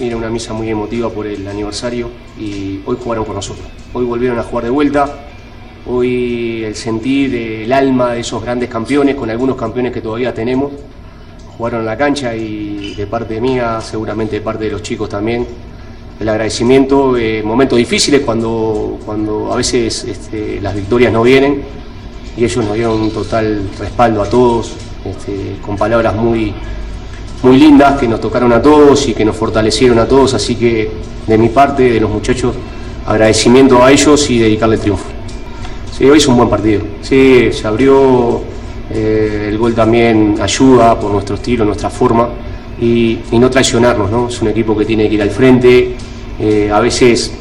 ir a una misa muy emotiva por el aniversario y hoy jugaron con nosotros. Hoy volvieron a jugar de vuelta. Hoy el sentir el alma de esos grandes campeones, con algunos campeones que todavía tenemos, jugaron en la cancha y de parte mía, seguramente de parte de los chicos también, el agradecimiento, eh, momentos difíciles cuando, cuando a veces este, las victorias no vienen y ellos nos dieron un total respaldo a todos, este, con palabras muy, muy lindas que nos tocaron a todos y que nos fortalecieron a todos, así que de mi parte, de los muchachos, agradecimiento a ellos y dedicarle el triunfo. Sí, hoy es un buen partido. Sí, se abrió, eh, el gol también ayuda por nuestro estilo, nuestra forma y, y no traicionarnos, ¿no? Es un equipo que tiene que ir al frente, eh, a veces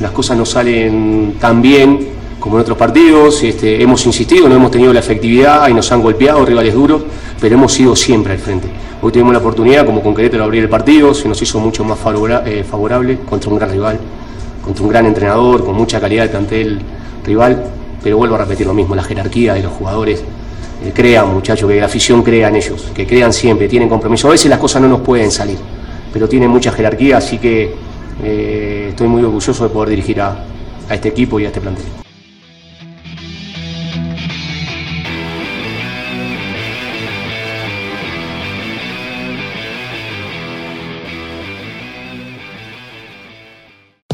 las cosas no salen tan bien como en otros partidos, este, hemos insistido, no hemos tenido la efectividad y nos han golpeado rivales duros, pero hemos ido siempre al frente. Hoy tuvimos la oportunidad, como con Querétaro, abrir el partido, se nos hizo mucho más favora- eh, favorable contra un gran rival, contra un gran entrenador, con mucha calidad de plantel rival, pero vuelvo a repetir lo mismo, la jerarquía de los jugadores, eh, crean muchachos, que la afición crea en ellos, que crean siempre, tienen compromiso. A veces las cosas no nos pueden salir, pero tienen mucha jerarquía, así que eh, estoy muy orgulloso de poder dirigir a, a este equipo y a este plantel.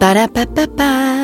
Ba-da-ba-ba-ba.